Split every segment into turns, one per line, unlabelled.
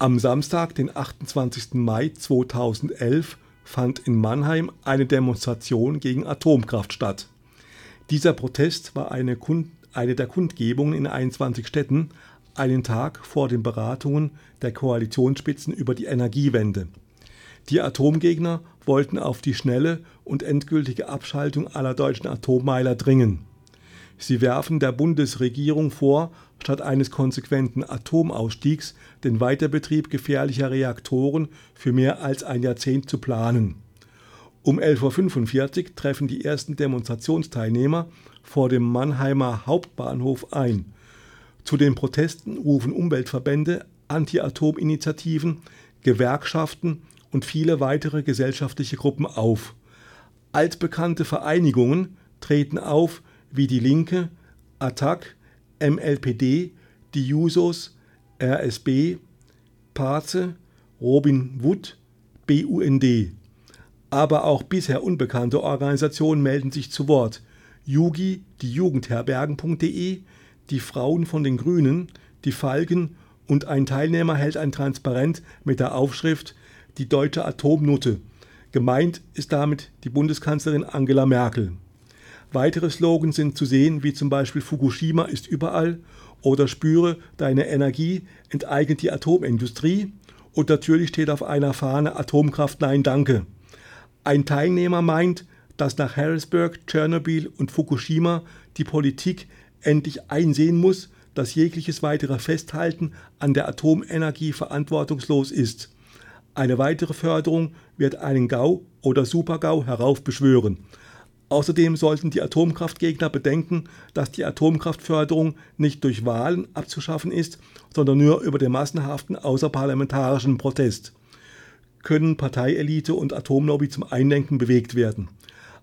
Am Samstag, den 28. Mai 2011, fand in Mannheim eine Demonstration gegen Atomkraft statt. Dieser Protest war eine, Kund eine der Kundgebungen in 21 Städten, einen Tag vor den Beratungen der Koalitionsspitzen über die Energiewende. Die Atomgegner wollten auf die schnelle und endgültige Abschaltung aller deutschen Atommeiler dringen. Sie werfen der Bundesregierung vor, statt eines konsequenten Atomausstiegs den Weiterbetrieb gefährlicher Reaktoren für mehr als ein Jahrzehnt zu planen. Um 11.45 Uhr treffen die ersten Demonstrationsteilnehmer vor dem Mannheimer Hauptbahnhof ein. Zu den Protesten rufen Umweltverbände, Anti-Atom-Initiativen, Gewerkschaften und viele weitere gesellschaftliche Gruppen auf. Altbekannte Vereinigungen treten auf wie die Linke, ATTAC, MLPD, die Jusos, RSB, Paze, Robin Wood, BUND. Aber auch bisher unbekannte Organisationen melden sich zu Wort. Jugi, die Jugendherbergen.de, die Frauen von den Grünen, die Falken und ein Teilnehmer hält ein Transparent mit der Aufschrift Die deutsche Atomnutte. Gemeint ist damit die Bundeskanzlerin Angela Merkel. Weitere Slogans sind zu sehen, wie zum Beispiel Fukushima ist überall oder Spüre deine Energie, enteignet die Atomindustrie und natürlich steht auf einer Fahne Atomkraft Nein Danke. Ein Teilnehmer meint, dass nach Harrisburg, Tschernobyl und Fukushima die Politik endlich einsehen muss, dass jegliches weitere Festhalten an der Atomenergie verantwortungslos ist. Eine weitere Förderung wird einen GAU oder Supergau heraufbeschwören. Außerdem sollten die Atomkraftgegner bedenken, dass die Atomkraftförderung nicht durch Wahlen abzuschaffen ist, sondern nur über den massenhaften außerparlamentarischen Protest. Können Parteielite und Atomlobby zum Einlenken bewegt werden.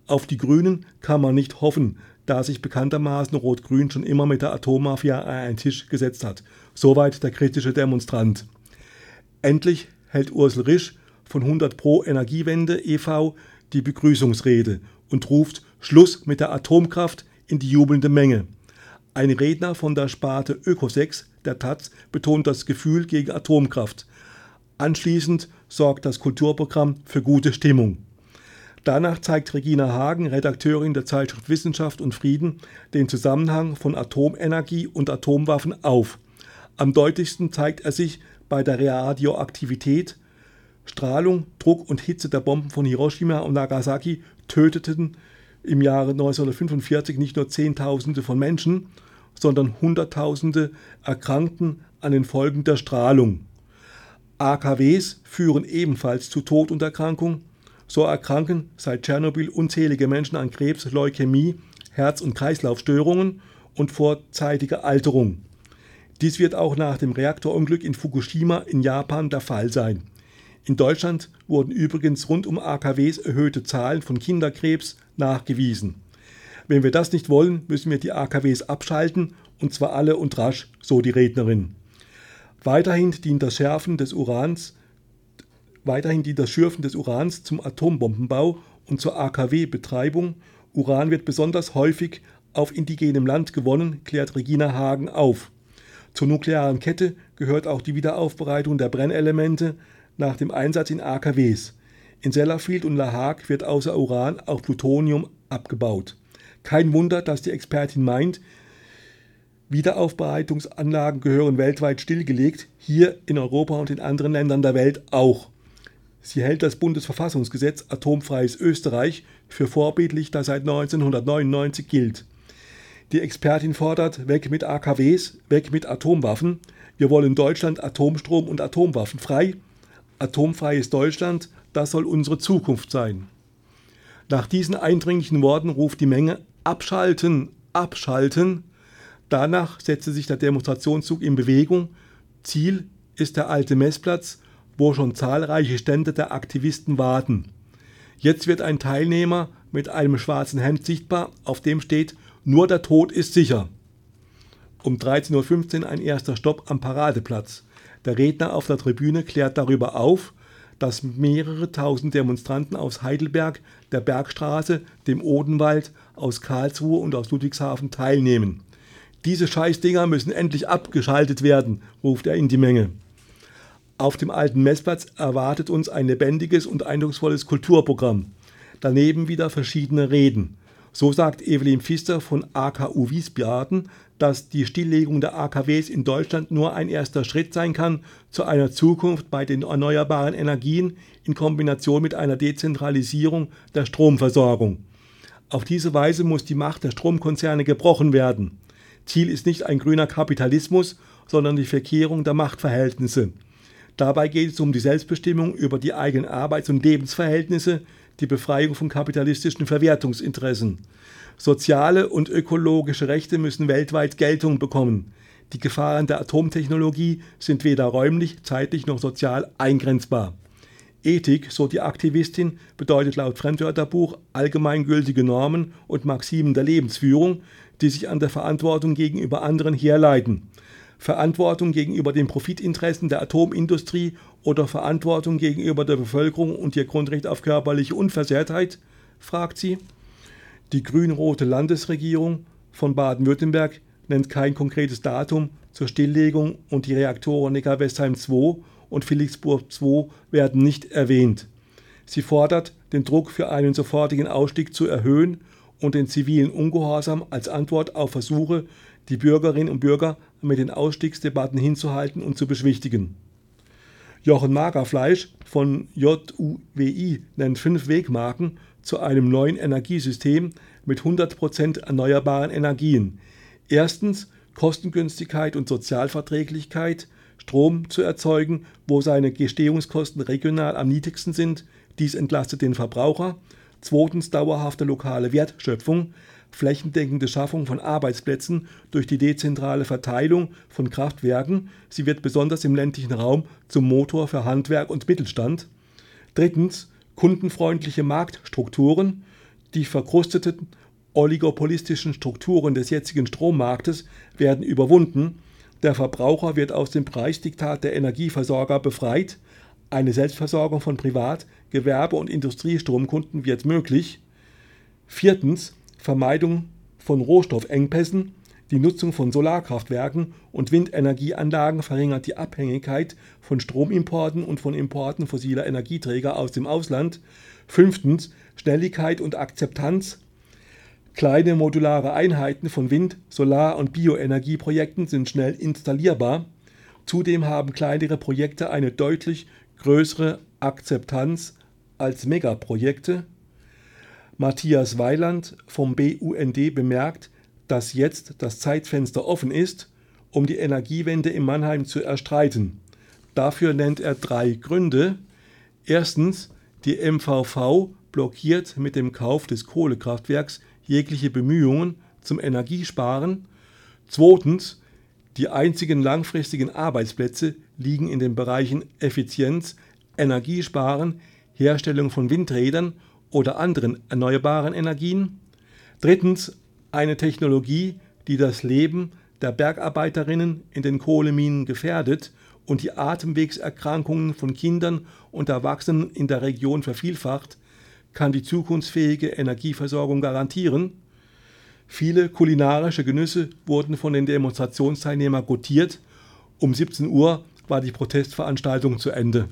Auf die Grünen kann man nicht hoffen, da sich bekanntermaßen Rot-Grün schon immer mit der Atommafia an einen Tisch gesetzt hat. Soweit der kritische Demonstrant. Endlich hält Ursel Risch von 100 Pro Energiewende e.V. die Begrüßungsrede und ruft Schluss mit der Atomkraft in die jubelnde Menge. Ein Redner von der Sparte Ökosex der Taz betont das Gefühl gegen Atomkraft. Anschließend sorgt das Kulturprogramm für gute Stimmung. Danach zeigt Regina Hagen, Redakteurin der Zeitschrift Wissenschaft und Frieden, den Zusammenhang von Atomenergie und Atomwaffen auf. Am deutlichsten zeigt er sich bei der Radioaktivität. Strahlung, Druck und Hitze der Bomben von Hiroshima und Nagasaki töteten im Jahre 1945 nicht nur Zehntausende von Menschen, sondern Hunderttausende erkrankten an den Folgen der Strahlung. AKWs führen ebenfalls zu Tod und Erkrankung. So erkranken seit Tschernobyl unzählige Menschen an Krebs, Leukämie, Herz- und Kreislaufstörungen und vorzeitiger Alterung. Dies wird auch nach dem Reaktorunglück in Fukushima in Japan der Fall sein. In Deutschland wurden übrigens rund um AKWs erhöhte Zahlen von Kinderkrebs nachgewiesen. Wenn wir das nicht wollen, müssen wir die AKWs abschalten, und zwar alle und rasch, so die Rednerin. Weiterhin dient das Schärfen des Urans, weiterhin dient das Schürfen des Urans zum Atombombenbau und zur AKW-Betreibung. Uran wird besonders häufig auf indigenem Land gewonnen, klärt Regina Hagen auf. Zur nuklearen Kette gehört auch die Wiederaufbereitung der Brennelemente, nach dem Einsatz in AKWs. In Sellafield und La Hague wird außer Uran auch Plutonium abgebaut. Kein Wunder, dass die Expertin meint, Wiederaufbereitungsanlagen gehören weltweit stillgelegt, hier in Europa und in anderen Ländern der Welt auch. Sie hält das Bundesverfassungsgesetz Atomfreies Österreich für vorbildlich, das seit 1999 gilt. Die Expertin fordert, weg mit AKWs, weg mit Atomwaffen. Wir wollen Deutschland Atomstrom und Atomwaffen frei Atomfreies Deutschland, das soll unsere Zukunft sein. Nach diesen eindringlichen Worten ruft die Menge Abschalten, abschalten. Danach setzte sich der Demonstrationszug in Bewegung. Ziel ist der alte Messplatz, wo schon zahlreiche Stände der Aktivisten warten. Jetzt wird ein Teilnehmer mit einem schwarzen Hemd sichtbar, auf dem steht Nur der Tod ist sicher. Um 13.15 Uhr ein erster Stopp am Paradeplatz. Der Redner auf der Tribüne klärt darüber auf, dass mehrere tausend Demonstranten aus Heidelberg, der Bergstraße, dem Odenwald, aus Karlsruhe und aus Ludwigshafen teilnehmen. Diese Scheißdinger müssen endlich abgeschaltet werden, ruft er in die Menge. Auf dem alten Messplatz erwartet uns ein lebendiges und eindrucksvolles Kulturprogramm. Daneben wieder verschiedene Reden. So sagt Evelyn Pfister von AKU Wiesbaden, dass die Stilllegung der AKWs in Deutschland nur ein erster Schritt sein kann zu einer Zukunft bei den erneuerbaren Energien in Kombination mit einer Dezentralisierung der Stromversorgung. Auf diese Weise muss die Macht der Stromkonzerne gebrochen werden. Ziel ist nicht ein grüner Kapitalismus, sondern die Verkehrung der Machtverhältnisse. Dabei geht es um die Selbstbestimmung über die eigenen Arbeits- und Lebensverhältnisse, die Befreiung von kapitalistischen Verwertungsinteressen. Soziale und ökologische Rechte müssen weltweit Geltung bekommen. Die Gefahren der Atomtechnologie sind weder räumlich, zeitlich noch sozial eingrenzbar. Ethik, so die Aktivistin, bedeutet laut Fremdwörterbuch allgemeingültige Normen und Maximen der Lebensführung, die sich an der Verantwortung gegenüber anderen herleiten. Verantwortung gegenüber den Profitinteressen der Atomindustrie oder Verantwortung gegenüber der Bevölkerung und ihr Grundrecht auf körperliche Unversehrtheit? fragt sie. Die grün-rote Landesregierung von Baden-Württemberg nennt kein konkretes Datum zur Stilllegung und die Reaktoren Neckar-Westheim 2 und Felixburg 2 werden nicht erwähnt. Sie fordert, den Druck für einen sofortigen Ausstieg zu erhöhen und den zivilen Ungehorsam als Antwort auf Versuche, die Bürgerinnen und Bürger mit den Ausstiegsdebatten hinzuhalten und zu beschwichtigen. Jochen Magerfleisch von JUWI nennt fünf Wegmarken zu einem neuen Energiesystem mit 100% erneuerbaren Energien. Erstens Kostengünstigkeit und Sozialverträglichkeit, Strom zu erzeugen, wo seine Gestehungskosten regional am niedrigsten sind. Dies entlastet den Verbraucher. Zweitens dauerhafte lokale Wertschöpfung, flächendeckende Schaffung von Arbeitsplätzen durch die dezentrale Verteilung von Kraftwerken. Sie wird besonders im ländlichen Raum zum Motor für Handwerk und Mittelstand. Drittens kundenfreundliche Marktstrukturen. Die verkrusteten oligopolistischen Strukturen des jetzigen Strommarktes werden überwunden. Der Verbraucher wird aus dem Preisdiktat der Energieversorger befreit. Eine Selbstversorgung von Privat-, Gewerbe- und Industriestromkunden wird möglich. Viertens Vermeidung von Rohstoffengpässen. Die Nutzung von Solarkraftwerken und Windenergieanlagen verringert die Abhängigkeit von Stromimporten und von Importen fossiler Energieträger aus dem Ausland. Fünftens Schnelligkeit und Akzeptanz Kleine modulare Einheiten von Wind-, Solar- und Bioenergieprojekten sind schnell installierbar. Zudem haben kleinere Projekte eine deutlich größere Akzeptanz als Megaprojekte. Matthias Weiland vom BUND bemerkt, dass jetzt das Zeitfenster offen ist, um die Energiewende in Mannheim zu erstreiten. Dafür nennt er drei Gründe. Erstens, die MVV blockiert mit dem Kauf des Kohlekraftwerks jegliche Bemühungen zum Energiesparen. Zweitens, die einzigen langfristigen Arbeitsplätze liegen in den Bereichen Effizienz, Energiesparen, Herstellung von Windrädern oder anderen erneuerbaren Energien. Drittens, eine Technologie, die das Leben der Bergarbeiterinnen in den Kohleminen gefährdet und die Atemwegserkrankungen von Kindern und Erwachsenen in der Region vervielfacht, kann die zukunftsfähige Energieversorgung garantieren. Viele kulinarische Genüsse wurden von den Demonstrationsteilnehmern gotiert. Um 17 Uhr war die Protestveranstaltung zu Ende.